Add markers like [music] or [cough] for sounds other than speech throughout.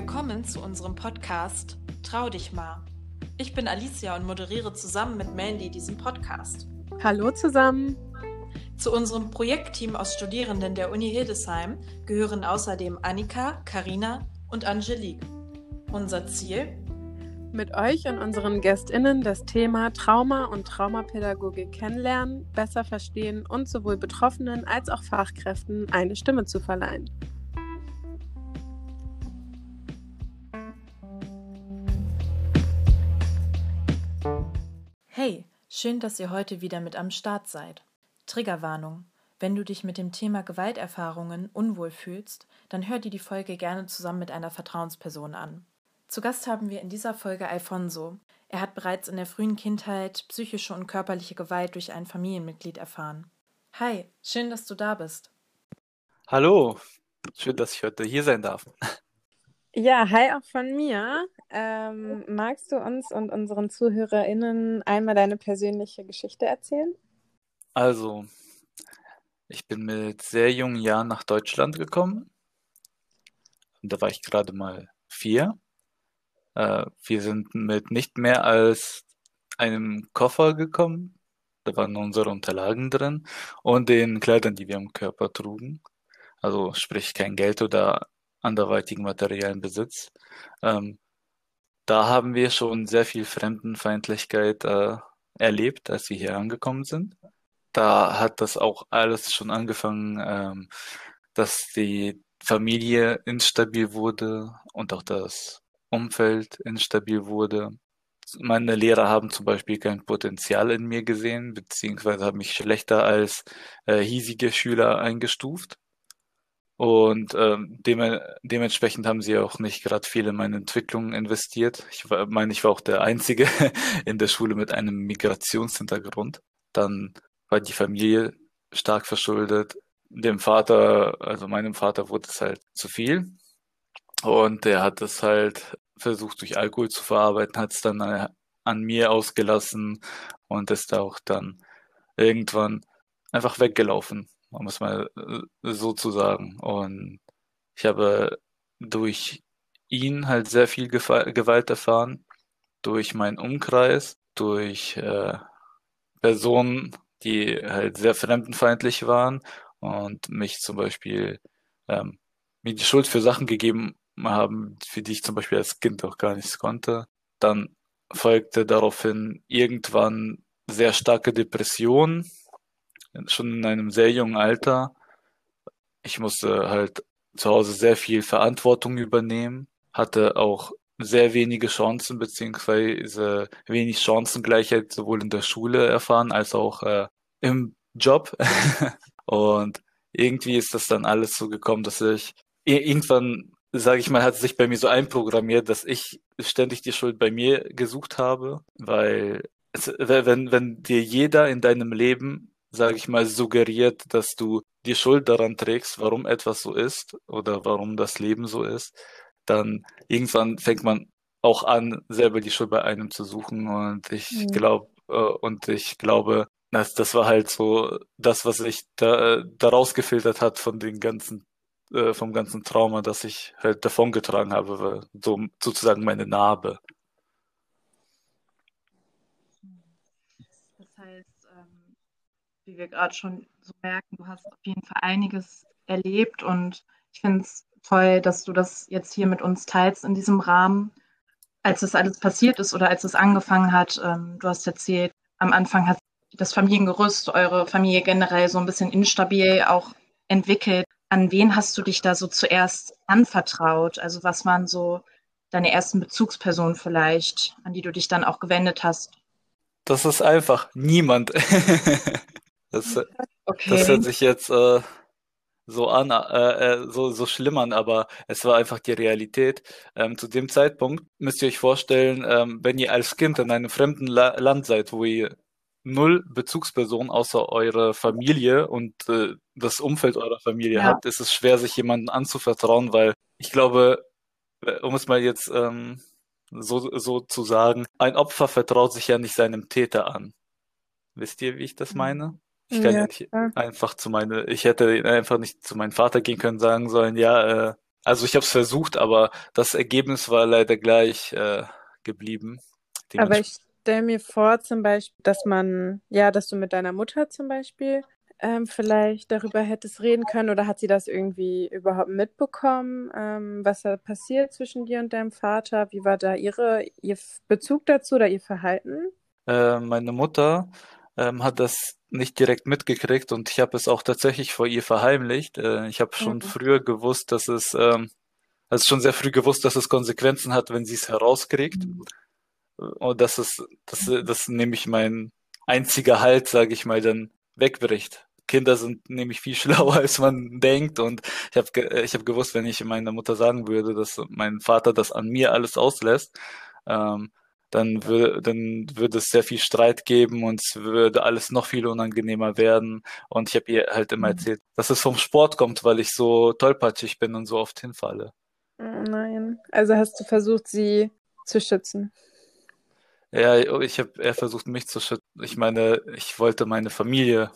Willkommen zu unserem Podcast Trau dich mal. Ich bin Alicia und moderiere zusammen mit Mandy diesen Podcast. Hallo zusammen. Zu unserem Projektteam aus Studierenden der Uni Hildesheim gehören außerdem Annika, Karina und Angelique. Unser Ziel? Mit euch und unseren GästInnen das Thema Trauma und Traumapädagogik kennenlernen, besser verstehen und sowohl Betroffenen als auch Fachkräften eine Stimme zu verleihen. Schön, dass ihr heute wieder mit am Start seid. Triggerwarnung. Wenn du dich mit dem Thema Gewalterfahrungen unwohl fühlst, dann hör dir die Folge gerne zusammen mit einer Vertrauensperson an. Zu Gast haben wir in dieser Folge Alfonso. Er hat bereits in der frühen Kindheit psychische und körperliche Gewalt durch ein Familienmitglied erfahren. Hi, schön, dass du da bist. Hallo, schön, dass ich heute hier sein darf. Ja, hi auch von mir. Ähm, magst du uns und unseren ZuhörerInnen einmal deine persönliche Geschichte erzählen? Also, ich bin mit sehr jungen Jahren nach Deutschland gekommen. Und da war ich gerade mal vier. Äh, wir sind mit nicht mehr als einem Koffer gekommen. Da waren unsere Unterlagen drin und den Kleidern, die wir am Körper trugen. Also sprich kein Geld oder anderweitigen materiellen Besitz. Ähm, da haben wir schon sehr viel Fremdenfeindlichkeit äh, erlebt, als wir hier angekommen sind. Da hat das auch alles schon angefangen, ähm, dass die Familie instabil wurde und auch das Umfeld instabil wurde. Meine Lehrer haben zum Beispiel kein Potenzial in mir gesehen, beziehungsweise haben mich schlechter als äh, hiesige Schüler eingestuft. Und ähm, dem, dementsprechend haben sie auch nicht gerade viel in meine Entwicklung investiert. Ich meine, ich war auch der Einzige [laughs] in der Schule mit einem Migrationshintergrund. Dann war die Familie stark verschuldet. Dem Vater, also meinem Vater wurde es halt zu viel. Und er hat es halt versucht durch Alkohol zu verarbeiten, hat es dann an mir ausgelassen und ist auch dann irgendwann einfach weggelaufen, um es mal äh, so zu sagen. Und ich habe durch ihn halt sehr viel Gewalt erfahren, durch meinen Umkreis, durch äh, Personen, die halt sehr fremdenfeindlich waren und mich zum Beispiel ähm, mir die Schuld für Sachen gegeben haben, für die ich zum Beispiel als Kind auch gar nichts konnte. Dann folgte daraufhin irgendwann sehr starke Depression, schon in einem sehr jungen Alter. Ich musste halt zu Hause sehr viel Verantwortung übernehmen, hatte auch sehr wenige Chancen beziehungsweise wenig Chancengleichheit sowohl in der Schule erfahren als auch äh, im Job. [laughs] und irgendwie ist das dann alles so gekommen, dass ich irgendwann sage ich mal, hat sich bei mir so einprogrammiert, dass ich ständig die Schuld bei mir gesucht habe, weil es, wenn, wenn dir jeder in deinem Leben, sage ich mal, suggeriert, dass du die Schuld daran trägst, warum etwas so ist oder warum das Leben so ist, dann irgendwann fängt man auch an, selber die Schuld bei einem zu suchen und ich mhm. glaube, äh, und ich glaube, das, das war halt so das, was sich da, daraus gefiltert hat von den ganzen äh, vom ganzen Trauma, das ich halt davongetragen habe, so sozusagen meine Narbe. Das heißt, ähm, wie wir gerade schon so merken, du hast auf jeden Fall einiges erlebt und ich finde es toll, dass du das jetzt hier mit uns teilst in diesem Rahmen. Als das alles passiert ist oder als es angefangen hat, ähm, du hast erzählt, am Anfang hat das Familiengerüst, eure Familie generell so ein bisschen instabil auch entwickelt. An wen hast du dich da so zuerst anvertraut? Also was waren so deine ersten Bezugspersonen vielleicht, an die du dich dann auch gewendet hast? Das ist einfach niemand. [laughs] das, okay. das hört sich jetzt äh, so an, äh, äh, so, so schlimm an, aber es war einfach die Realität. Ähm, zu dem Zeitpunkt müsst ihr euch vorstellen, ähm, wenn ihr als Kind in einem fremden La Land seid, wo ihr null Bezugspersonen außer eure Familie und äh, das Umfeld eurer Familie ja. habt, ist es schwer, sich jemandem anzuvertrauen, weil ich glaube, äh, um es mal jetzt ähm, so, so zu sagen, ein Opfer vertraut sich ja nicht seinem Täter an. Wisst ihr, wie ich das mhm. meine? Ich kann ja, nicht einfach zu meine, ich hätte einfach nicht zu meinem Vater gehen können, sagen sollen, ja, äh, Also ich habe es versucht, aber das Ergebnis war leider gleich äh, geblieben. Aber ich stelle mir vor, zum Beispiel, dass man, ja, dass du mit deiner Mutter zum Beispiel ähm, vielleicht darüber hättest reden können oder hat sie das irgendwie überhaupt mitbekommen, ähm, was da passiert zwischen dir und deinem Vater? Wie war da ihre, ihr Bezug dazu oder ihr Verhalten? Äh, meine Mutter ähm, hat das nicht direkt mitgekriegt und ich habe es auch tatsächlich vor ihr verheimlicht. Äh, ich habe schon mhm. früher gewusst, dass es, ähm, also schon sehr früh gewusst, dass es Konsequenzen hat, wenn sie es herauskriegt. Mhm. Und das ist, das, das nämlich mein einziger Halt, sage ich mal, dann wegbricht. Kinder sind nämlich viel [laughs] schlauer, als man denkt. Und ich habe ich hab gewusst, wenn ich meiner Mutter sagen würde, dass mein Vater das an mir alles auslässt, ähm, dann, würde dann würde es sehr viel Streit geben und es würde alles noch viel unangenehmer werden. Und ich habe ihr halt immer mhm. erzählt, dass es vom Sport kommt, weil ich so tollpatschig bin und so oft hinfalle. Oh nein. Also hast du versucht, sie zu schützen? Ja, ich habe er versucht, mich zu schützen. Ich meine, ich wollte meine Familie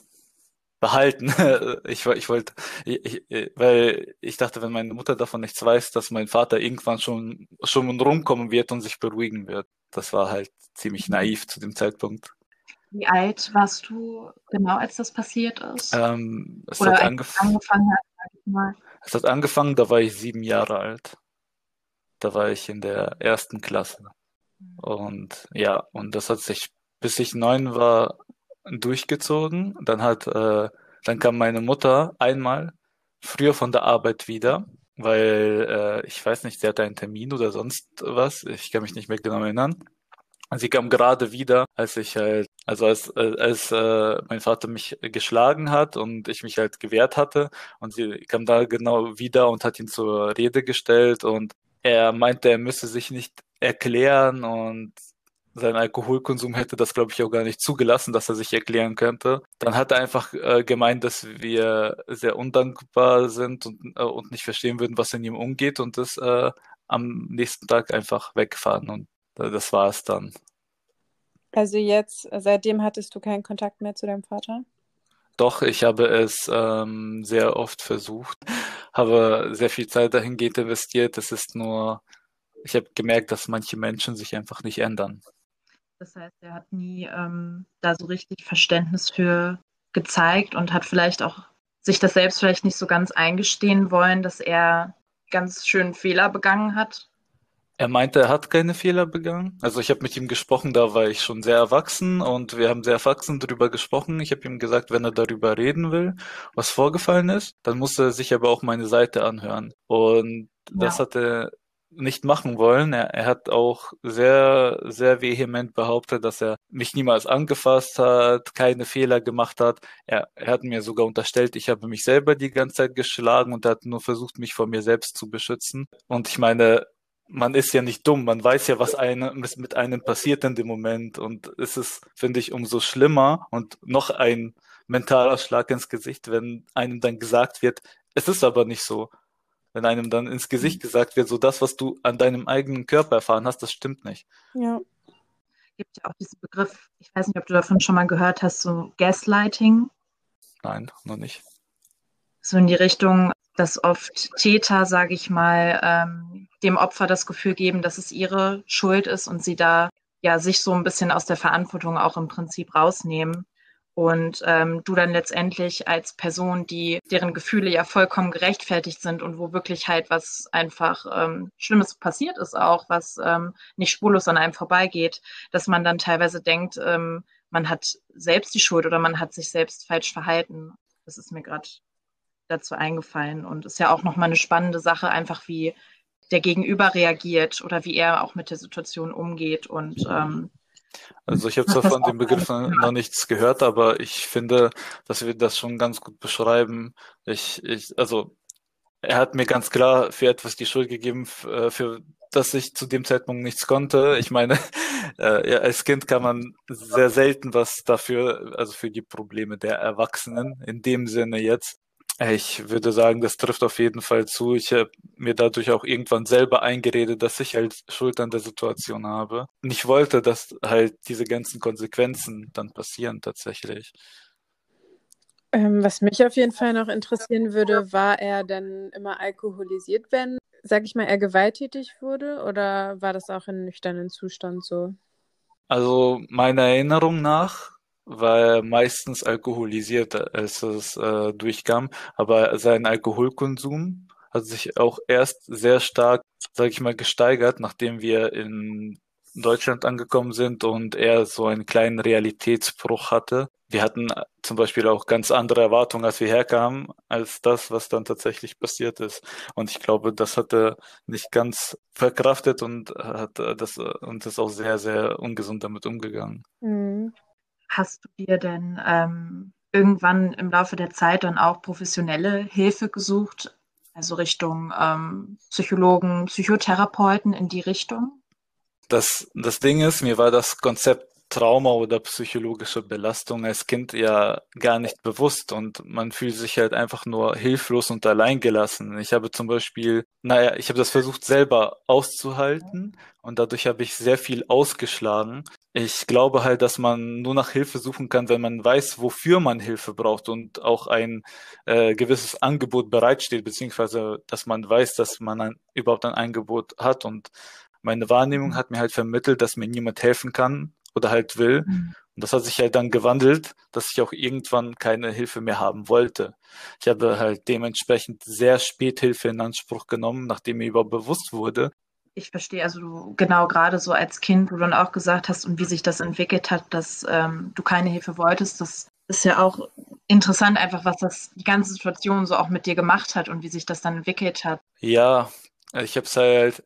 behalten. [laughs] Ich, ich wollte, ich, ich, weil ich dachte, wenn meine Mutter davon nichts weiß, dass mein Vater irgendwann schon, schon rumkommen wird und sich beruhigen wird. Das war halt ziemlich naiv zu dem Zeitpunkt. Wie alt warst du genau, als das passiert ist? Ähm, es Oder hat angef angefangen hat. Es hat angefangen, da war ich sieben Jahre alt. Da war ich in der ersten Klasse. Und ja, und das hat sich, bis ich neun war, durchgezogen. Dann hat, äh, dann kam meine Mutter einmal früher von der Arbeit wieder, weil äh, ich weiß nicht, sie hatte einen Termin oder sonst was. Ich kann mich nicht mehr genau erinnern. Sie kam gerade wieder, als ich halt, also als, als äh, mein Vater mich geschlagen hat und ich mich halt gewehrt hatte. Und sie kam da genau wieder und hat ihn zur Rede gestellt und er meinte, er müsse sich nicht erklären und sein Alkoholkonsum hätte das, glaube ich, auch gar nicht zugelassen, dass er sich erklären könnte. Dann hat er einfach äh, gemeint, dass wir sehr undankbar sind und, äh, und nicht verstehen würden, was in ihm umgeht und das äh, am nächsten Tag einfach wegfahren und äh, das war es dann. Also jetzt, seitdem hattest du keinen Kontakt mehr zu deinem Vater? Doch, ich habe es ähm, sehr oft versucht, habe sehr viel Zeit dahingehend investiert. Es ist nur, ich habe gemerkt, dass manche Menschen sich einfach nicht ändern. Das heißt, er hat nie ähm, da so richtig Verständnis für gezeigt und hat vielleicht auch sich das selbst vielleicht nicht so ganz eingestehen wollen, dass er ganz schön Fehler begangen hat. Er meinte, er hat keine Fehler begangen. Also ich habe mit ihm gesprochen, da war ich schon sehr erwachsen und wir haben sehr erwachsen darüber gesprochen. Ich habe ihm gesagt, wenn er darüber reden will, was vorgefallen ist, dann muss er sich aber auch meine Seite anhören. Und das ja. hat er nicht machen wollen. Er, er hat auch sehr, sehr vehement behauptet, dass er mich niemals angefasst hat, keine Fehler gemacht hat. Er, er hat mir sogar unterstellt, ich habe mich selber die ganze Zeit geschlagen und hat nur versucht, mich vor mir selbst zu beschützen. Und ich meine, man ist ja nicht dumm, man weiß ja, was einem, mit einem passiert in dem Moment. Und es ist, finde ich, umso schlimmer und noch ein mentaler Schlag ins Gesicht, wenn einem dann gesagt wird, es ist aber nicht so wenn einem dann ins Gesicht mhm. gesagt wird, so das, was du an deinem eigenen Körper erfahren hast, das stimmt nicht. Ja. Es gibt ja auch diesen Begriff, ich weiß nicht, ob du davon schon mal gehört hast, so Gaslighting. Nein, noch nicht. So in die Richtung, dass oft Täter, sage ich mal, ähm, dem Opfer das Gefühl geben, dass es ihre Schuld ist und sie da ja sich so ein bisschen aus der Verantwortung auch im Prinzip rausnehmen und ähm, du dann letztendlich als Person, die deren Gefühle ja vollkommen gerechtfertigt sind und wo wirklich halt was einfach ähm, Schlimmes passiert ist auch, was ähm, nicht spurlos an einem vorbeigeht, dass man dann teilweise denkt, ähm, man hat selbst die Schuld oder man hat sich selbst falsch verhalten. Das ist mir gerade dazu eingefallen und ist ja auch nochmal eine spannende Sache, einfach wie der Gegenüber reagiert oder wie er auch mit der Situation umgeht und ähm, also ich habe zwar von dem Begriff noch nichts gehört, aber ich finde, dass wir das schon ganz gut beschreiben. Ich, ich, also er hat mir ganz klar für etwas die Schuld gegeben, äh, für das ich zu dem Zeitpunkt nichts konnte. Ich meine, [laughs] äh, ja, als Kind kann man sehr selten was dafür, also für die Probleme der Erwachsenen in dem Sinne jetzt. Ich würde sagen, das trifft auf jeden Fall zu. Ich habe mir dadurch auch irgendwann selber eingeredet, dass ich halt Schuld an der Situation habe. Und ich wollte, dass halt diese ganzen Konsequenzen dann passieren tatsächlich. Ähm, was mich auf jeden Fall noch interessieren würde, war er denn immer alkoholisiert, wenn, sag ich mal, er gewalttätig wurde? Oder war das auch in nüchternen Zustand so? Also meiner Erinnerung nach war meistens alkoholisiert, als es äh, durchkam, aber sein Alkoholkonsum hat sich auch erst sehr stark, sage ich mal, gesteigert, nachdem wir in Deutschland angekommen sind und er so einen kleinen Realitätsbruch hatte. Wir hatten zum Beispiel auch ganz andere Erwartungen, als wir herkamen, als das, was dann tatsächlich passiert ist. Und ich glaube, das hat er nicht ganz verkraftet und hat das und ist auch sehr, sehr ungesund damit umgegangen. Mhm. Hast du dir denn ähm, irgendwann im Laufe der Zeit dann auch professionelle Hilfe gesucht, also Richtung ähm, Psychologen, Psychotherapeuten in die Richtung? Das, das Ding ist, mir war das Konzept Trauma oder psychologische Belastung als Kind ja gar nicht bewusst und man fühlt sich halt einfach nur hilflos und alleingelassen. Ich habe zum Beispiel, naja, ich habe das versucht selber auszuhalten und dadurch habe ich sehr viel ausgeschlagen. Ich glaube halt, dass man nur nach Hilfe suchen kann, wenn man weiß, wofür man Hilfe braucht und auch ein äh, gewisses Angebot bereitsteht, beziehungsweise dass man weiß, dass man ein, überhaupt ein Angebot hat und meine Wahrnehmung hat mir halt vermittelt, dass mir niemand helfen kann oder halt will. Mhm. Und das hat sich halt dann gewandelt, dass ich auch irgendwann keine Hilfe mehr haben wollte. Ich habe halt dementsprechend sehr spät Hilfe in Anspruch genommen, nachdem mir überhaupt bewusst wurde. Ich verstehe, also du genau gerade so als Kind, wo du dann auch gesagt hast und wie sich das entwickelt hat, dass ähm, du keine Hilfe wolltest, das ist ja auch interessant einfach, was das die ganze Situation so auch mit dir gemacht hat und wie sich das dann entwickelt hat. Ja, ich habe es halt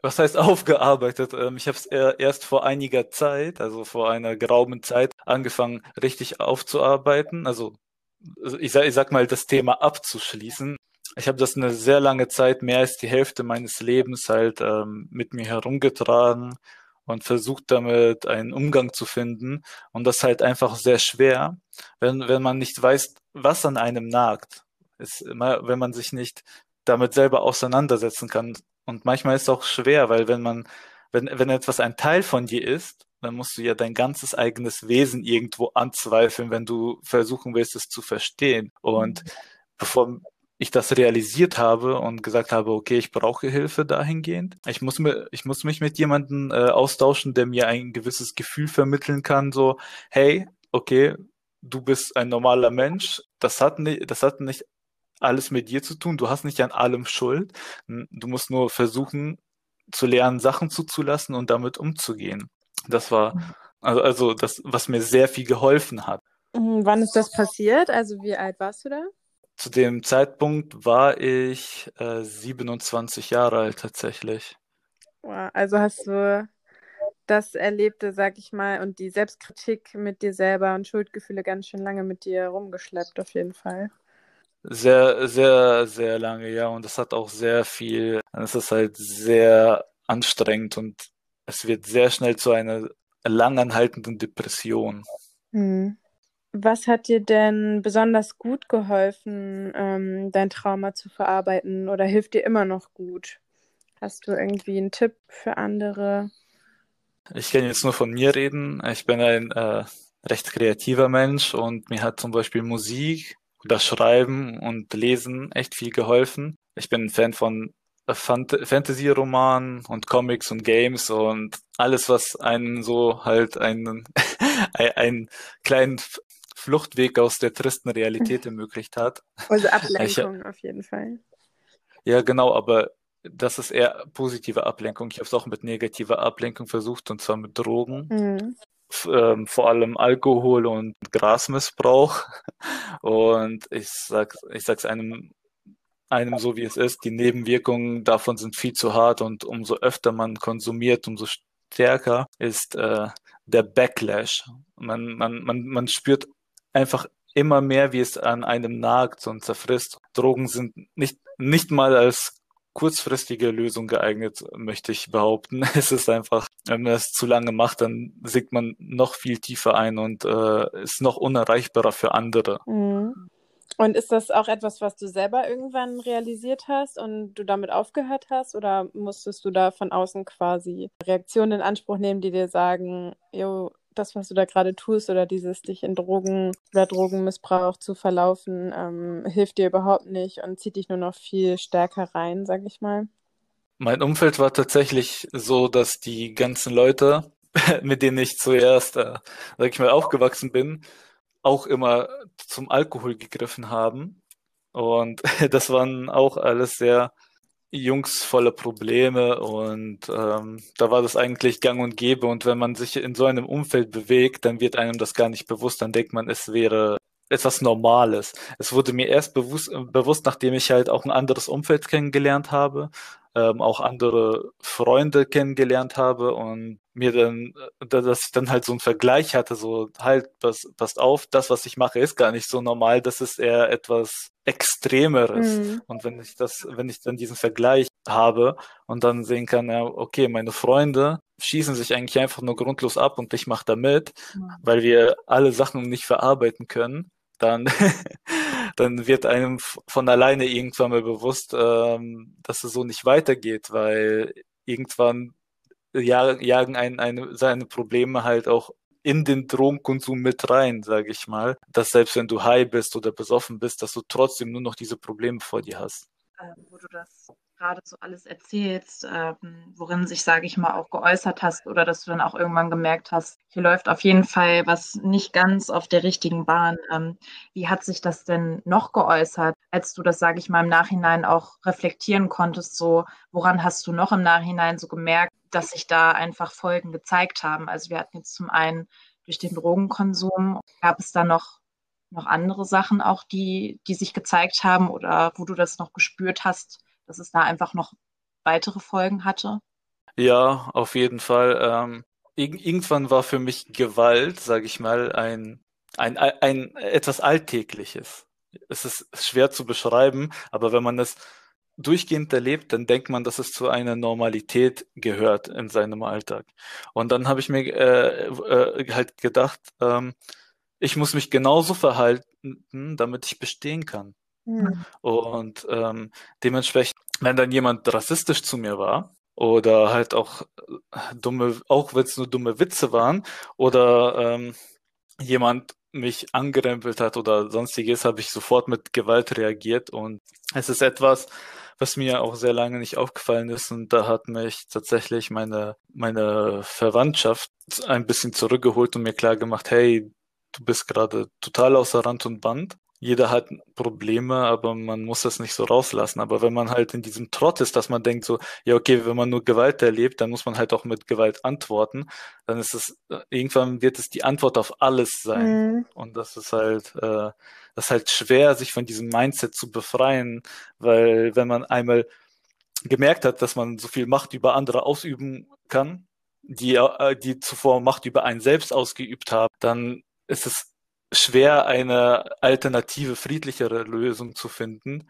was heißt [laughs] aufgearbeitet? Ähm, ich habe es erst vor einiger Zeit, also vor einer geraumen Zeit, angefangen, richtig aufzuarbeiten. Also ich sag, ich sag mal, das Thema abzuschließen. Ich habe das eine sehr lange Zeit, mehr als die Hälfte meines Lebens halt ähm, mit mir herumgetragen und versucht damit einen Umgang zu finden. Und das ist halt einfach sehr schwer, wenn, wenn man nicht weiß, was an einem nagt. Ist immer, wenn man sich nicht damit selber auseinandersetzen kann. Und manchmal ist es auch schwer, weil wenn man, wenn, wenn etwas ein Teil von dir ist, dann musst du ja dein ganzes eigenes Wesen irgendwo anzweifeln, wenn du versuchen willst, es zu verstehen. Und mhm. bevor ich das realisiert habe und gesagt habe, okay, ich brauche Hilfe dahingehend. Ich muss mir, ich muss mich mit jemandem äh, austauschen, der mir ein gewisses Gefühl vermitteln kann, so, hey, okay, du bist ein normaler Mensch. Das hat nicht, das hat nicht alles mit dir zu tun. Du hast nicht an allem Schuld. Du musst nur versuchen zu lernen, Sachen zuzulassen und damit umzugehen. Das war mhm. also, also das, was mir sehr viel geholfen hat. Mhm, wann ist das passiert? Also wie alt warst du da? Zu dem Zeitpunkt war ich äh, 27 Jahre alt tatsächlich. Also hast du das Erlebte, sag ich mal, und die Selbstkritik mit dir selber und Schuldgefühle ganz schön lange mit dir rumgeschleppt, auf jeden Fall. Sehr, sehr, sehr lange, ja. Und das hat auch sehr viel, es ist halt sehr anstrengend und es wird sehr schnell zu einer langanhaltenden Depression. Hm. Was hat dir denn besonders gut geholfen, ähm, dein Trauma zu verarbeiten oder hilft dir immer noch gut? Hast du irgendwie einen Tipp für andere? Ich kann jetzt nur von mir reden. Ich bin ein äh, recht kreativer Mensch und mir hat zum Beispiel Musik das Schreiben und Lesen echt viel geholfen. Ich bin ein Fan von Fant Fantasy-Romanen und Comics und Games und alles, was einen so halt einen, [laughs] einen kleinen Fluchtweg aus der tristen Realität [laughs] ermöglicht hat. Also Ablenkung ich, auf jeden Fall. Ja, genau, aber das ist eher positive Ablenkung. Ich habe es auch mit negativer Ablenkung versucht, und zwar mit Drogen. Mhm ähm, vor allem Alkohol und Grasmissbrauch. [laughs] Und ich sag, ich einem, einem so wie es ist, die Nebenwirkungen davon sind viel zu hart und umso öfter man konsumiert, umso stärker ist äh, der Backlash. Man, man, man, man spürt einfach immer mehr, wie es an einem nagt und zerfrisst. Drogen sind nicht, nicht mal als kurzfristige Lösung geeignet, möchte ich behaupten. [laughs] Es ist einfach, wenn man es zu lange macht, dann sinkt man noch viel tiefer ein und äh, ist noch unerreichbarer für andere. Mhm. Und ist das auch etwas, was du selber irgendwann realisiert hast und du damit aufgehört hast? Oder musstest du da von außen quasi Reaktionen in Anspruch nehmen, die dir sagen, jo, das, was du da gerade tust oder dieses dich in Drogen oder Drogenmissbrauch zu verlaufen, ähm, hilft dir überhaupt nicht und zieht dich nur noch viel stärker rein, sag ich mal. Mein Umfeld war tatsächlich so, dass die ganzen Leute, [laughs] mit denen ich zuerst, äh, sag ich mal, aufgewachsen bin, auch immer zum Alkohol gegriffen haben. Und [laughs] das waren auch alles sehr Jungs voller Probleme und ähm, da war das eigentlich gang und gäbe. Und wenn man sich in so einem Umfeld bewegt, dann wird einem das gar nicht bewusst. Dann denkt man, es wäre etwas Normales. Es wurde mir erst bewusst, bewusst, nachdem ich halt auch ein anderes Umfeld kennengelernt habe, ähm, auch andere Freunde kennengelernt habe und mir dann, äh, dass ich dann halt so einen Vergleich hatte, so halt, pass, passt auf, das, was ich mache, ist gar nicht so normal, das ist eher etwas Extremeres. Mhm. Und wenn ich das, wenn ich dann diesen Vergleich habe und dann sehen kann, ja, okay, meine Freunde schießen sich eigentlich einfach nur grundlos ab und ich mache da mit, mhm. weil wir alle Sachen nicht verarbeiten können, dann, [laughs] dann wird einem von alleine irgendwann mal bewusst, ähm, dass es so nicht weitergeht, weil irgendwann jagen einen eine, seine Probleme halt auch in den Drogenkonsum mit rein, sage ich mal, dass selbst wenn du high bist oder besoffen bist, dass du trotzdem nur noch diese Probleme vor dir hast. Ähm, wo du das gerade so alles erzählst, ähm, worin sich, sage ich mal, auch geäußert hast oder dass du dann auch irgendwann gemerkt hast, hier läuft auf jeden Fall was nicht ganz auf der richtigen Bahn. Ähm, wie hat sich das denn noch geäußert, als du das, sage ich mal, im Nachhinein auch reflektieren konntest? So, woran hast du noch im Nachhinein so gemerkt, dass sich da einfach Folgen gezeigt haben? Also wir hatten jetzt zum einen durch den Drogenkonsum, gab es da noch noch andere Sachen auch, die, die sich gezeigt haben oder wo du das noch gespürt hast, dass es da einfach noch weitere Folgen hatte? Ja, auf jeden Fall. Ähm, irgendwann war für mich Gewalt, sage ich mal, ein, ein, ein, ein etwas Alltägliches. Es ist schwer zu beschreiben, aber wenn man es durchgehend erlebt, dann denkt man, dass es zu einer Normalität gehört in seinem Alltag. Und dann habe ich mir äh, äh, halt gedacht, ähm, ich muss mich genauso verhalten, damit ich bestehen kann. Mhm. Und ähm, dementsprechend, wenn dann jemand rassistisch zu mir war oder halt auch äh, dumme, auch wenn es nur dumme Witze waren oder ähm, jemand mich angerempelt hat oder sonstiges, habe ich sofort mit Gewalt reagiert. Und es ist etwas, was mir auch sehr lange nicht aufgefallen ist. Und da hat mich tatsächlich meine meine Verwandtschaft ein bisschen zurückgeholt und mir klar gemacht, hey, du bist gerade total außer Rand und Band jeder hat Probleme, aber man muss das nicht so rauslassen. Aber wenn man halt in diesem Trott ist, dass man denkt so, ja, okay, wenn man nur Gewalt erlebt, dann muss man halt auch mit Gewalt antworten, dann ist es, äh, irgendwann wird es die Antwort auf alles sein. Mhm. Und das ist halt, äh, das ist halt schwer, sich von diesem Mindset zu befreien, weil wenn man einmal gemerkt hat, dass man so viel Macht über andere ausüben kann, die, äh, die zuvor Macht über einen selbst ausgeübt haben, dann ist es schwer, eine alternative, friedlichere Lösung zu finden.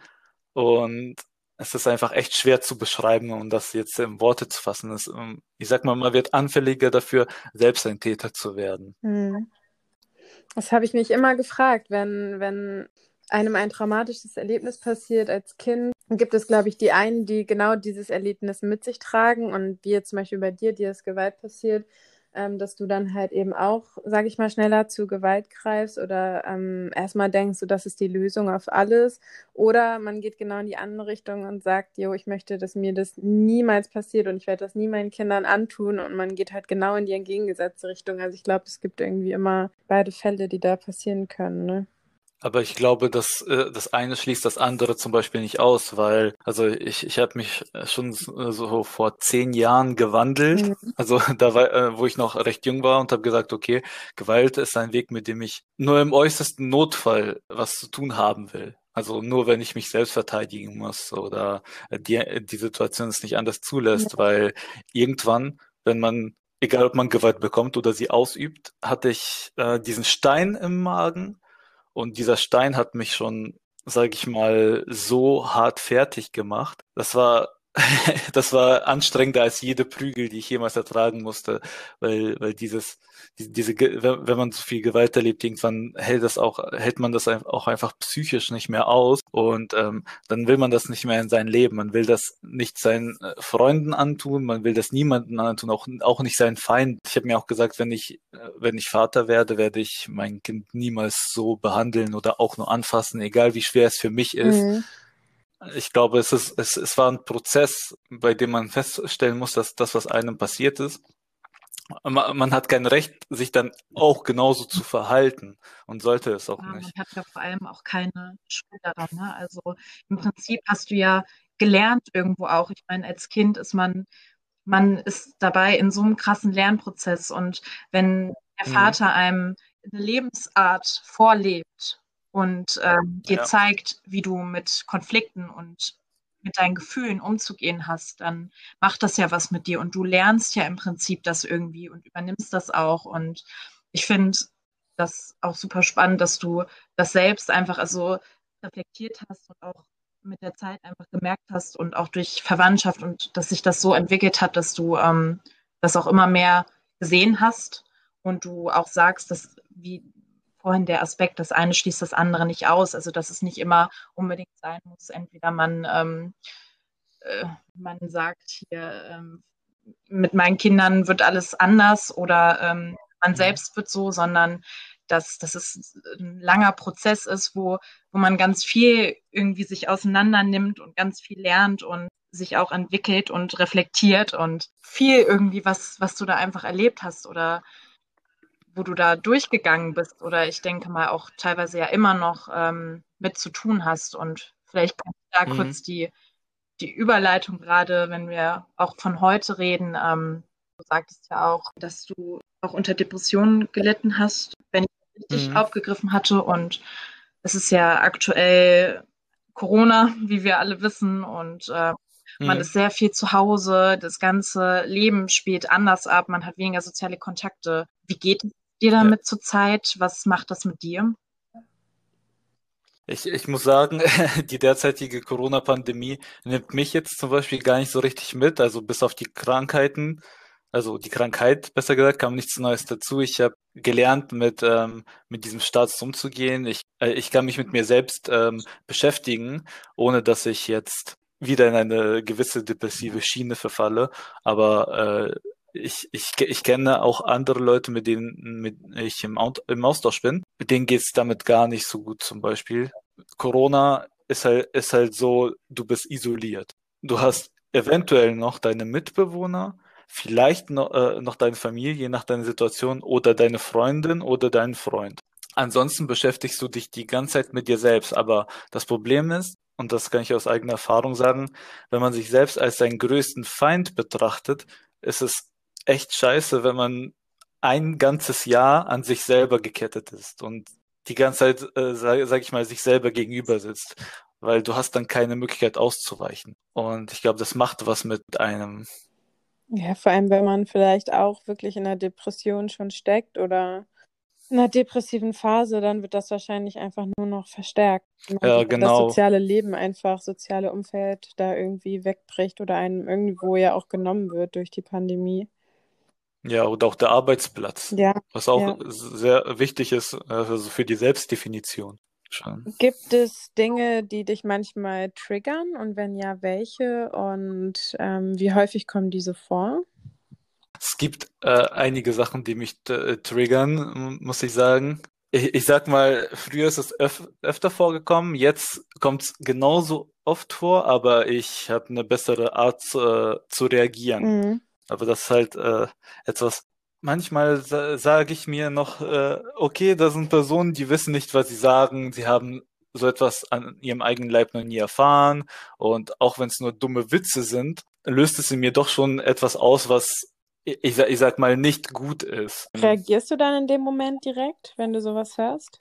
Und es ist einfach echt schwer zu beschreiben und das jetzt in Worte zu fassen. Es, ähm, ich sag mal, man wird anfälliger dafür, selbst ein Täter zu werden. Hm. Das habe ich mich immer gefragt, wenn, wenn einem ein traumatisches Erlebnis passiert als Kind, gibt es, glaube ich, die einen, die genau dieses Erlebnis mit sich tragen und wie jetzt zum Beispiel bei dir, dir ist Gewalt passiert, ähm, dass du dann halt eben auch, sage ich mal, schneller zu Gewalt greifst oder ähm, erstmal denkst, so, das ist die Lösung auf alles. Oder man geht genau in die andere Richtung und sagt, jo, ich möchte, dass mir das niemals passiert und ich werde das nie meinen Kindern antun und man geht halt genau in die entgegengesetzte Richtung. Also ich glaube, es gibt irgendwie immer beide Fälle, die da passieren können. Ne? Aber ich glaube, dass äh, das eine schließt das andere zum Beispiel nicht aus, weil, also ich, ich habe mich schon so vor zehn Jahren gewandelt. Mhm. Also [laughs] da war, äh, wo ich noch recht jung war und habe gesagt, okay, Gewalt ist ein Weg, mit dem ich nur im äußersten Notfall was zu tun haben will. Also nur wenn ich mich selbst verteidigen muss oder die, die Situation es nicht anders zulässt, weil irgendwann, wenn man, egal ob man Gewalt bekommt oder sie ausübt, hatte ich äh, diesen Stein im Magen und dieser Stein hat mich schon, sage ich mal, so hart fertig gemacht. Das war [laughs] das war anstrengender als jede Prügel, die ich jemals ertragen musste, weil, weil dieses, diese, wenn man so viel Gewalt erlebt, irgendwann hält das auch, hält man das auch einfach psychisch nicht mehr aus und ähm, dann will man das nicht mehr in sein Leben. Man will das nicht seinen äh, Freunden antun, man will das niemanden antun, auch, auch nicht seinen Feind. Ich habe mir auch gesagt, wenn ich, äh, wenn ich Vater werde, werde ich mein Kind niemals so behandeln oder auch nur anfassen, egal wie schwer es für mich ist. Mhm ich glaube, es ist, es, es war ein Prozess, bei dem man feststellen muss, dass das, was einem passiert ist, man, hat kein Recht, sich dann auch genauso zu verhalten und sollte es auch ja, nicht. Man hat ja vor allem auch keine Schuld daran. Ne? Also im Prinzip hast du ja gelernt irgendwo auch. Ich meine, als Kind ist man, man ist dabei in so einem krassen Lernprozess und wenn der mhm. Vater mhm. einem eine Lebensart vorlebt und ähm, dir ja. zeigt, wie du mit Konflikten und mit deinen Gefühlen umzugehen hast, dann macht das ja was mit dir und du lernst ja im Prinzip das irgendwie und übernimmst das auch. Und ich finde das auch super spannend, dass du das selbst einfach also reflektiert hast und auch mit der Zeit einfach gemerkt hast und auch durch Verwandtschaft und dass sich das so entwickelt hat, dass du ähm, das auch immer mehr gesehen hast und du auch sagst, dass wie vorhin der Aspekt, das eine schließt das andere nicht aus. Also dass es nicht immer unbedingt sein muss. Entweder man, ähm, äh, man sagt hier, ähm, mit meinen Kindern wird alles anders oder ähm, man mhm. selbst wird so, sondern dass, dass es ein langer Prozess ist, wo, wo man ganz viel irgendwie sich auseinander nimmt und ganz viel lernt und sich auch entwickelt und reflektiert und viel irgendwie, was, was du da einfach erlebt hast oder wo du da durchgegangen bist oder ich denke mal auch teilweise ja immer noch ähm, mit zu tun hast. Und vielleicht kann ich da mhm. kurz die, die Überleitung gerade, wenn wir auch von heute reden. Ähm, du sagtest ja auch, dass du auch unter Depressionen gelitten hast, wenn ich richtig mhm. aufgegriffen hatte. Und es ist ja aktuell Corona, wie wir alle wissen. Und äh, man mhm. ist sehr viel zu Hause, das ganze Leben spielt anders ab, man hat weniger soziale Kontakte. Wie geht es dir damit ja. zurzeit? Was macht das mit dir? Ich, ich muss sagen, [laughs] die derzeitige Corona-Pandemie nimmt mich jetzt zum Beispiel gar nicht so richtig mit. Also bis auf die Krankheiten, also die Krankheit, besser gesagt, kam nichts Neues dazu. Ich habe gelernt, mit, ähm, mit diesem Status umzugehen. Ich, äh, ich kann mich mit mir selbst ähm, beschäftigen, ohne dass ich jetzt wieder in eine gewisse depressive Schiene verfalle. Aber äh, ich, ich, ich kenne auch andere Leute, mit denen mit ich im, im Austausch bin. Mit denen geht's damit gar nicht so gut zum Beispiel. Corona ist halt, ist halt so, du bist isoliert. Du hast eventuell noch deine Mitbewohner, vielleicht noch, äh, noch deine Familie, je nach deiner Situation, oder deine Freundin oder deinen Freund. Ansonsten beschäftigst du dich die ganze Zeit mit dir selbst. Aber das Problem ist, und das kann ich aus eigener Erfahrung sagen, wenn man sich selbst als seinen größten Feind betrachtet, ist es echt scheiße, wenn man ein ganzes Jahr an sich selber gekettet ist und die ganze Zeit, äh, sage sag ich mal, sich selber gegenüber sitzt, weil du hast dann keine Möglichkeit auszuweichen. Und ich glaube, das macht was mit einem. Ja, vor allem, wenn man vielleicht auch wirklich in einer Depression schon steckt oder in einer depressiven Phase, dann wird das wahrscheinlich einfach nur noch verstärkt. Ja, genau. Das soziale Leben einfach, soziale Umfeld da irgendwie wegbricht oder einem irgendwo ja auch genommen wird durch die Pandemie. Ja, und auch der Arbeitsplatz, Ja, was auch ja. sehr wichtig ist, also für die Selbstdefinition schon. Gibt es Dinge, die dich manchmal triggern und wenn ja, welche und ähm, wie häufig kommen diese vor? Es gibt äh, einige Sachen, die mich äh, triggern, muss ich sagen. Ich, ich sag mal, früher ist es öf öfter vorgekommen, jetzt kommt es genauso oft vor, aber ich habe eine bessere Art äh, zu reagieren. Mhm. Aber das ist halt äh, etwas, manchmal sa sage ich mir noch, äh, okay, da sind Personen, die wissen nicht, was sie sagen, sie haben so etwas an ihrem eigenen Leib noch nie erfahren und auch wenn es nur dumme Witze sind, löst es in mir doch schon etwas aus, was ich, ich sag mal nicht gut ist. Reagierst du dann in dem Moment direkt, wenn du sowas hörst?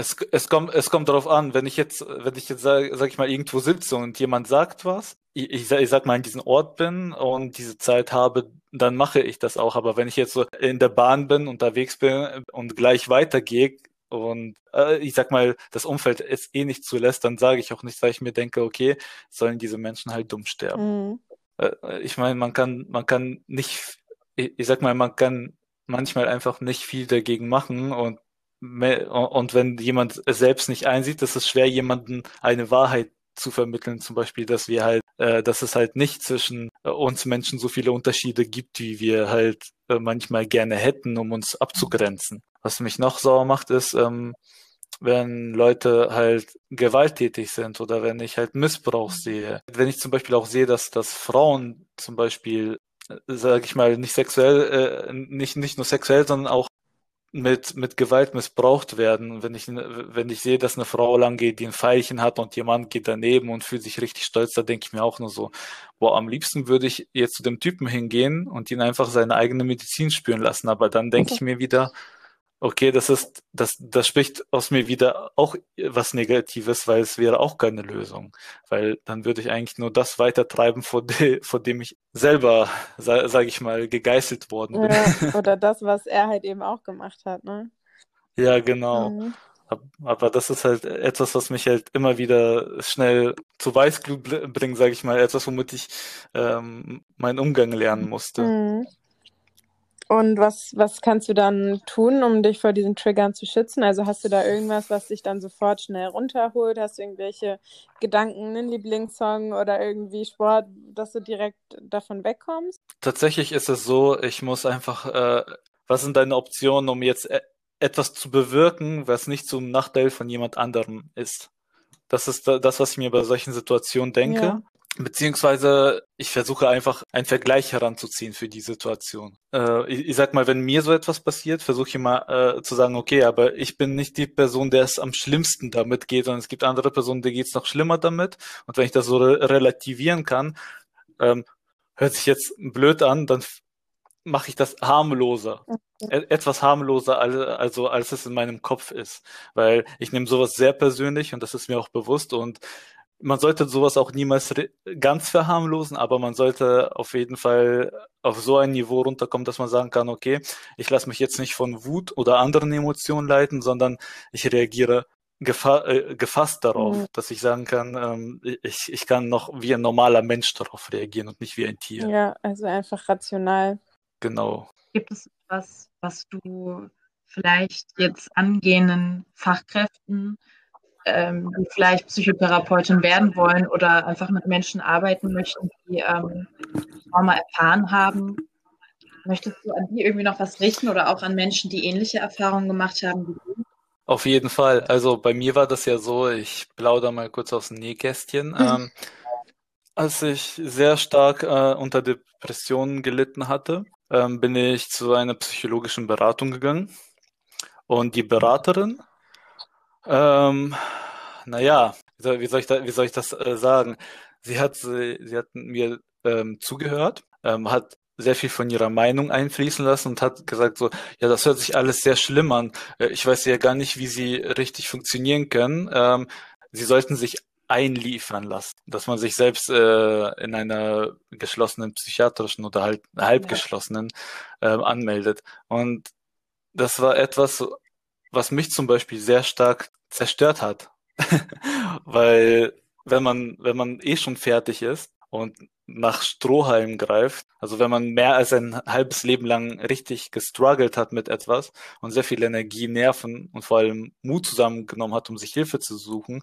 Es, es kommt, es kommt darauf an, wenn ich jetzt, wenn ich jetzt sag, sag ich mal, irgendwo sitze und jemand sagt was, ich, ich, ich sag mal, in diesem Ort bin und diese Zeit habe, dann mache ich das auch. Aber wenn ich jetzt so in der Bahn bin, unterwegs bin und gleich weitergehe, und äh, ich sag mal, das Umfeld ist eh nicht zulässt, dann sage ich auch nicht, weil ich mir denke, okay, sollen diese Menschen halt dumm sterben. Mhm. Äh, ich meine, man kann, man kann nicht, ich, ich sag mal, man kann manchmal einfach nicht viel dagegen machen und und wenn jemand es selbst nicht einsieht, ist es schwer, jemanden eine Wahrheit zu vermitteln, zum Beispiel, dass wir halt, äh, dass es halt nicht zwischen äh, uns Menschen so viele Unterschiede gibt, wie wir halt äh, manchmal gerne hätten, um uns abzugrenzen. Was mich noch sauer macht, ist, ähm, wenn Leute halt gewalttätig sind oder wenn ich halt Missbrauch sehe. Wenn ich zum Beispiel auch sehe, dass, dass Frauen zum Beispiel, äh, sage ich mal, nicht sexuell, äh, nicht, nicht nur sexuell, sondern auch mit, mit Gewalt missbraucht werden. Wenn ich, wenn ich sehe, dass eine Frau lang geht, die ein Pfeilchen hat und jemand geht daneben und fühlt sich richtig stolz, da denke ich mir auch nur so, boah, am liebsten würde ich jetzt zu dem Typen hingehen und ihn einfach seine eigene Medizin spüren lassen. Aber dann denke ich mir wieder, Okay, das ist, das, das spricht aus mir wieder auch was Negatives, weil es wäre auch keine Lösung. Weil dann würde ich eigentlich nur das weitertreiben, vor, de, vor dem ich selber, sa, sage ich mal, gegeißelt worden bin. Ja, [laughs] oder das, was er halt eben auch gemacht hat, ne? Ja, genau. Mhm. Aber das ist halt etwas, was mich halt immer wieder schnell zu Weißglut bringt, sage ich mal, etwas, womit ich ähm, meinen Umgang lernen musste. Mhm. Und was, was kannst du dann tun, um dich vor diesen Triggern zu schützen? Also hast du da irgendwas, was dich dann sofort schnell runterholt? Hast du irgendwelche Gedanken, einen Lieblingssong oder irgendwie Sport, dass du direkt davon wegkommst? Tatsächlich ist es so, ich muss einfach, äh, was sind deine Optionen, um jetzt e etwas zu bewirken, was nicht zum Nachteil von jemand anderem ist? Das ist das, was ich mir bei solchen Situationen denke. Ja. Beziehungsweise ich versuche einfach einen Vergleich heranzuziehen für die Situation. Äh, ich, ich, sag mal, wenn mir so etwas passiert, versuche ich mal äh, zu sagen, okay, aber ich bin nicht die Person, der es am schlimmsten damit geht, sondern es gibt andere Personen, die geht es noch schlimmer damit. Und wenn ich das so re relativieren kann, ähm, hört sich jetzt blöd an, dann mache ich das harmloser. Okay. Etwas harmloser, also als es in meinem Kopf ist. Weil ich nehme sowas sehr persönlich und das ist mir auch bewusst und man sollte sowas auch niemals ganz verharmlosen, aber man sollte auf jeden Fall auf so ein Niveau runterkommen, dass man sagen kann, okay, ich lasse mich jetzt nicht von Wut oder anderen Emotionen leiten, sondern ich reagiere gefa äh, gefasst darauf, mhm. dass ich sagen kann, ähm, ich, ich kann noch wie ein normaler Mensch darauf reagieren und nicht wie ein Tier. Ja, also einfach rational. Genau. Gibt es etwas, was du vielleicht jetzt angehenden Fachkräften ähm, die vielleicht Psychotherapeutin werden wollen oder einfach mit Menschen arbeiten möchten, die ähm, Trauma erfahren haben. Möchtest du an die irgendwie noch was richten oder auch an Menschen, die ähnliche Erfahrungen gemacht haben wie du? Auf jeden Fall. Also bei mir war das ja so, ich plaudere mal kurz aus dem Nähkästchen. Mhm. Ähm, als ich sehr stark äh, unter Depressionen gelitten hatte, ähm, bin ich zu einer psychologischen Beratung gegangen. Und die Beraterin ähm, naja, wie soll, wie soll ich, da, wie soll ich das äh, sagen? Sie hat, sie, sie hat mir ähm, zugehört, ähm, hat sehr viel von ihrer Meinung einfließen lassen und hat gesagt so, ja, das hört sich alles sehr schlimm an. Äh, ich weiß ja gar nicht, wie sie richtig funktionieren können. Ähm, sie sollten sich einliefern lassen, dass man sich selbst äh, in einer geschlossenen psychiatrischen oder halt halbgeschlossenen äh, anmeldet. Und das war etwas, was mich zum Beispiel sehr stark zerstört hat. [laughs] Weil wenn man, wenn man eh schon fertig ist und nach Strohhalm greift, also wenn man mehr als ein halbes Leben lang richtig gestruggelt hat mit etwas und sehr viel Energie, Nerven und vor allem Mut zusammengenommen hat, um sich Hilfe zu suchen,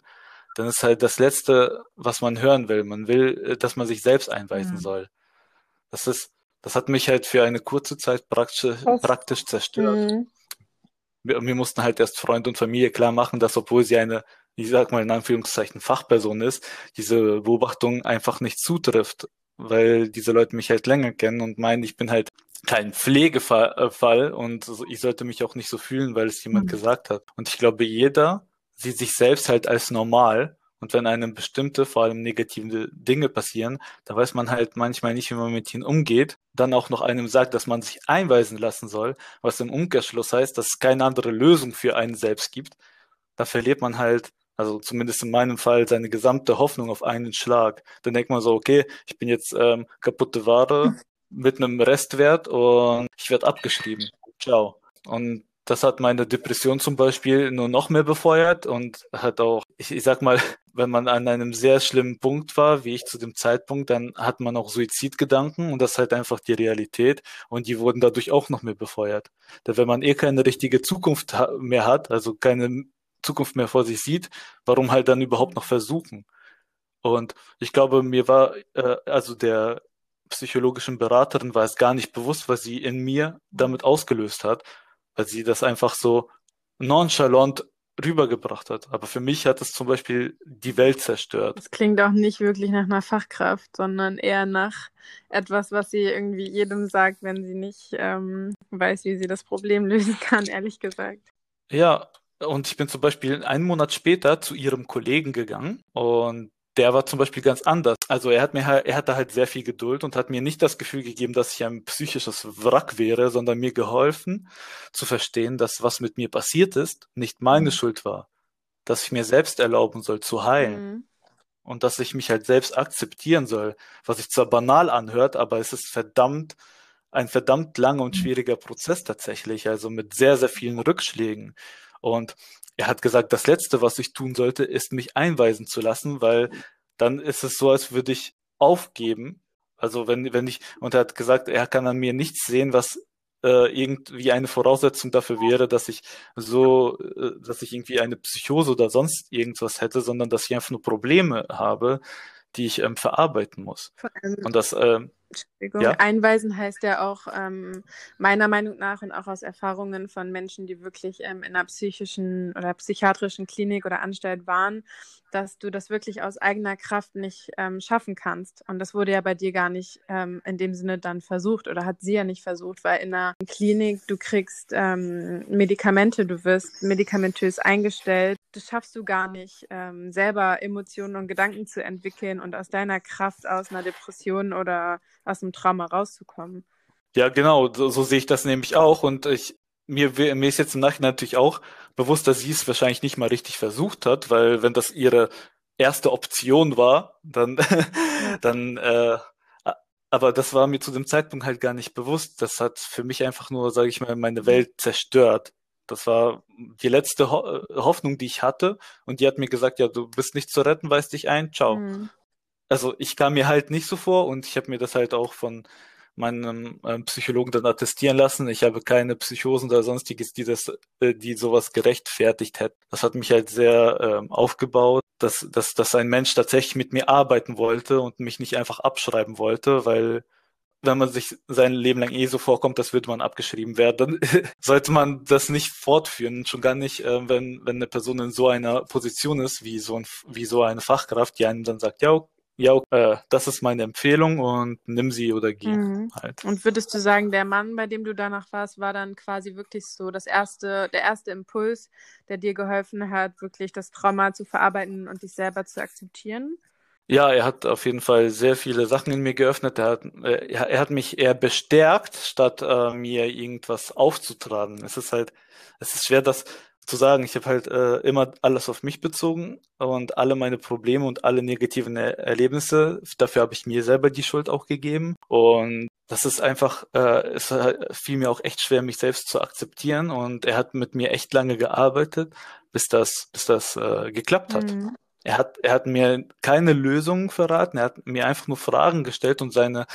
dann ist halt das Letzte, was man hören will. Man will, äh, dass man sich selbst einweisen mhm. soll. Das ist, das hat mich halt für eine kurze Zeit praktisch, praktisch zerstört. Mhm wir, wir mussten halt erst Freund und Familie klar machen, dass obwohl sie eine, ich sag mal in Anführungszeichen, Fachperson ist, diese Beobachtung einfach nicht zutrifft, weil diese Leute mich halt länger kennen und meinen, ich bin halt kein Pflegefall und ich sollte mich auch nicht so fühlen, weil es jemand mhm. gesagt hat. Und ich glaube, jeder sieht sich selbst halt als normal und wenn einem bestimmte, vor allem negative Dinge passieren, da weiß man halt manchmal nicht, wie man mit ihnen umgeht. Dann auch noch einem sagt, dass man sich einweisen lassen soll, was im Umkehrschluss heißt, dass es keine andere Lösung für einen selbst gibt. Da verliert man halt, also zumindest in meinem Fall, seine gesamte Hoffnung auf einen Schlag. Dann denkt man so, okay, ich bin jetzt ähm, kaputte Ware [laughs] mit einem Restwert und ich werde abgeschrieben. Ciao. Und das hat meine Depression zum Beispiel nur noch mehr befeuert und hat auch, ich, ich sag mal, [laughs] wenn man an einem sehr schlimmen Punkt war, wie ich zu dem Zeitpunkt, dann hat man auch Suizidgedanken und das ist halt einfach die Realität und die wurden dadurch auch noch mehr befeuert. Denn wenn man eh keine richtige Zukunft mehr hat, also keine Zukunft mehr vor sich sieht, warum halt dann überhaupt noch versuchen? Und ich glaube, mir war, äh, also der psychologischen Beraterin war es gar nicht bewusst, was sie in mir damit ausgelöst hat weil sie das einfach so nonchalant rübergebracht hat. Aber für mich hat es zum Beispiel die Welt zerstört. Das klingt auch nicht wirklich nach einer Fachkraft, sondern eher nach etwas, was sie irgendwie jedem sagt, wenn sie nicht ähm, weiß, wie sie das Problem [laughs] lösen kann, ehrlich gesagt. Ja, und ich bin zum Beispiel einen Monat später zu ihrem Kollegen gegangen und der war zum Beispiel ganz anders. Also er hat mir halt, er hatte halt sehr viel Geduld und hat mir nicht das Gefühl gegeben, dass ich ein psychisches Wrack wäre, sondern mir geholfen zu verstehen, dass was mit mir passiert ist, nicht meine mhm. Schuld war. Dass ich mir selbst erlauben soll zu heilen. Mhm. Und dass ich mich halt selbst akzeptieren soll. Was sich zwar banal anhört, aber es ist verdammt, ein verdammt langer und mhm. schwieriger Prozess tatsächlich. Also mit sehr, sehr vielen Rückschlägen. Und er hat gesagt, das Letzte, was ich tun sollte, ist mich einweisen zu lassen, weil dann ist es so, als würde ich aufgeben. Also wenn, wenn ich, und er hat gesagt, er kann an mir nichts sehen, was äh, irgendwie eine Voraussetzung dafür wäre, dass ich so, äh, dass ich irgendwie eine Psychose oder sonst irgendwas hätte, sondern dass ich einfach nur Probleme habe, die ich ähm, verarbeiten muss. Und das, ähm, Entschuldigung. Ja? Einweisen heißt ja auch ähm, meiner Meinung nach und auch aus Erfahrungen von Menschen, die wirklich ähm, in einer psychischen oder psychiatrischen Klinik oder Anstalt waren, dass du das wirklich aus eigener Kraft nicht ähm, schaffen kannst. Und das wurde ja bei dir gar nicht ähm, in dem Sinne dann versucht oder hat sie ja nicht versucht, weil in einer Klinik du kriegst ähm, Medikamente, du wirst medikamentös eingestellt. Das schaffst du gar nicht, ähm, selber Emotionen und Gedanken zu entwickeln und aus deiner Kraft aus einer Depression oder aus dem Trauma rauszukommen. Ja, genau, so, so sehe ich das nämlich auch. Und ich, mir, mir ist jetzt im Nachhinein natürlich auch bewusst, dass sie es wahrscheinlich nicht mal richtig versucht hat, weil wenn das ihre erste Option war, dann, [laughs] dann, äh, aber das war mir zu dem Zeitpunkt halt gar nicht bewusst. Das hat für mich einfach nur, sage ich mal, meine Welt zerstört. Das war die letzte Ho Hoffnung, die ich hatte. Und die hat mir gesagt, ja, du bist nicht zu retten, weist dich ein, ciao. Mhm also ich kam mir halt nicht so vor und ich habe mir das halt auch von meinem ähm, Psychologen dann attestieren lassen. Ich habe keine Psychosen oder sonstiges, die das, äh, die sowas gerechtfertigt hätten. Das hat mich halt sehr ähm, aufgebaut, dass, dass, dass ein Mensch tatsächlich mit mir arbeiten wollte und mich nicht einfach abschreiben wollte, weil wenn man sich sein Leben lang eh so vorkommt, das würde man abgeschrieben werden, dann [laughs] sollte man das nicht fortführen. Schon gar nicht, äh, wenn, wenn eine Person in so einer Position ist, wie so, ein, wie so eine Fachkraft, die einem dann sagt, ja, ja, äh, das ist meine Empfehlung und nimm sie oder geh mhm. halt. Und würdest du sagen, der Mann, bei dem du danach warst, war dann quasi wirklich so das erste, der erste Impuls, der dir geholfen hat, wirklich das Trauma zu verarbeiten und dich selber zu akzeptieren? Ja, er hat auf jeden Fall sehr viele Sachen in mir geöffnet. Er hat, äh, er hat mich eher bestärkt, statt äh, mir irgendwas aufzutragen. Es ist halt, es ist schwer, das zu sagen, ich habe halt äh, immer alles auf mich bezogen und alle meine Probleme und alle negativen er Erlebnisse, dafür habe ich mir selber die Schuld auch gegeben. Und das ist einfach, äh, es fiel mir auch echt schwer, mich selbst zu akzeptieren. Und er hat mit mir echt lange gearbeitet, bis das, bis das äh, geklappt hat. Mhm. Er hat, er hat mir keine Lösungen verraten, er hat mir einfach nur Fragen gestellt und seine äh,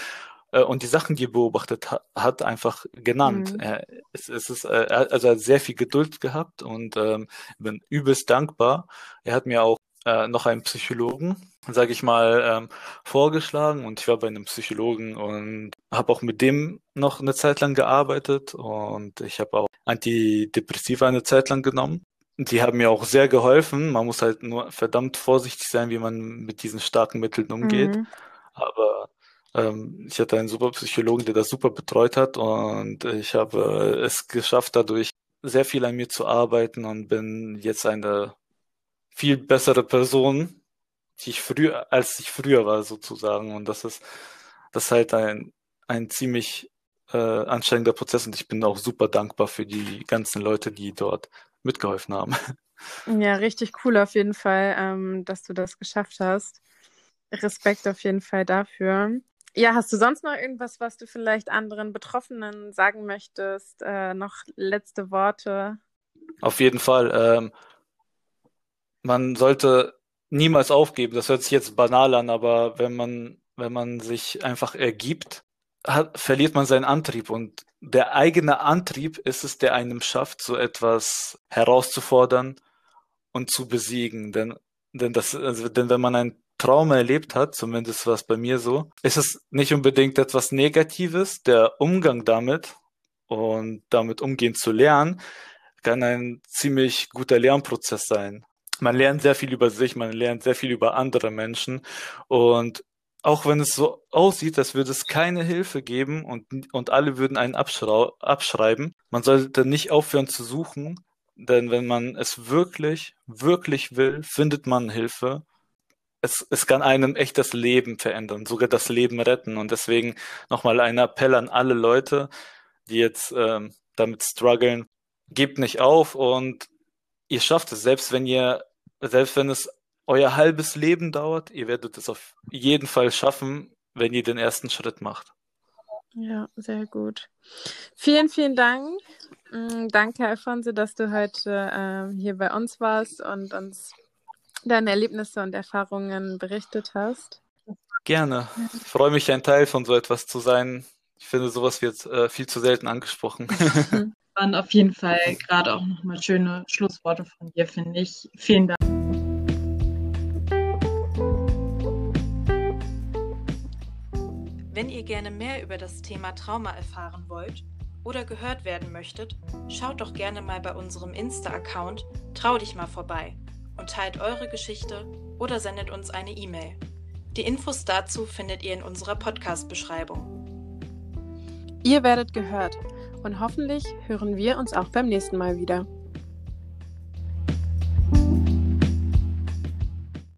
und die Sachen, die er beobachtet hat, hat einfach genannt. Mhm. Er, es, es ist, äh, also er hat sehr viel Geduld gehabt und ähm, bin übelst dankbar. Er hat mir auch äh, noch einen Psychologen, sage ich mal, ähm, vorgeschlagen und ich war bei einem Psychologen und habe auch mit dem noch eine Zeit lang gearbeitet und ich habe auch Antidepressiva eine Zeit lang genommen. Die haben mir auch sehr geholfen. Man muss halt nur verdammt vorsichtig sein, wie man mit diesen starken Mitteln umgeht. Mhm. Aber ähm, ich hatte einen super Psychologen, der das super betreut hat und ich habe es geschafft, dadurch sehr viel an mir zu arbeiten und bin jetzt eine viel bessere Person, die ich früher, als ich früher war sozusagen. Und das ist, das ist halt ein, ein ziemlich äh, anstrengender Prozess und ich bin auch super dankbar für die ganzen Leute, die dort mitgeholfen haben. Ja, richtig cool auf jeden Fall, ähm, dass du das geschafft hast. Respekt auf jeden Fall dafür. Ja, hast du sonst noch irgendwas, was du vielleicht anderen Betroffenen sagen möchtest? Äh, noch letzte Worte? Auf jeden Fall. Ähm, man sollte niemals aufgeben. Das hört sich jetzt banal an, aber wenn man, wenn man sich einfach ergibt, hat, verliert man seinen Antrieb und der eigene Antrieb ist es, der einem schafft, so etwas herauszufordern und zu besiegen. Denn, denn das, also, denn wenn man ein Trauma erlebt hat, zumindest war es bei mir so, ist es nicht unbedingt etwas Negatives. Der Umgang damit und damit umgehen zu lernen, kann ein ziemlich guter Lernprozess sein. Man lernt sehr viel über sich, man lernt sehr viel über andere Menschen und auch wenn es so aussieht, als würde es keine Hilfe geben und, und alle würden einen abschreiben, man sollte nicht aufhören zu suchen, denn wenn man es wirklich, wirklich will, findet man Hilfe. Es, es kann einem echt das Leben verändern, sogar das Leben retten. Und deswegen nochmal ein Appell an alle Leute, die jetzt ähm, damit strugglen. Gebt nicht auf und ihr schafft es, selbst wenn ihr, selbst wenn es euer halbes Leben dauert, ihr werdet es auf jeden Fall schaffen, wenn ihr den ersten Schritt macht. Ja, sehr gut. Vielen, vielen Dank. Mm, danke, Alfonso, dass du heute äh, hier bei uns warst und uns deine Erlebnisse und Erfahrungen berichtet hast. Gerne. Ich freue mich, ein Teil von so etwas zu sein. Ich finde, sowas wird äh, viel zu selten angesprochen. [laughs] Waren auf jeden Fall gerade auch nochmal schöne Schlussworte von dir, finde ich. Vielen Dank. Wenn ihr gerne mehr über das Thema Trauma erfahren wollt oder gehört werden möchtet, schaut doch gerne mal bei unserem Insta-Account Trau dich mal vorbei und teilt eure Geschichte oder sendet uns eine E-Mail. Die Infos dazu findet ihr in unserer Podcast-Beschreibung. Ihr werdet gehört und hoffentlich hören wir uns auch beim nächsten Mal wieder.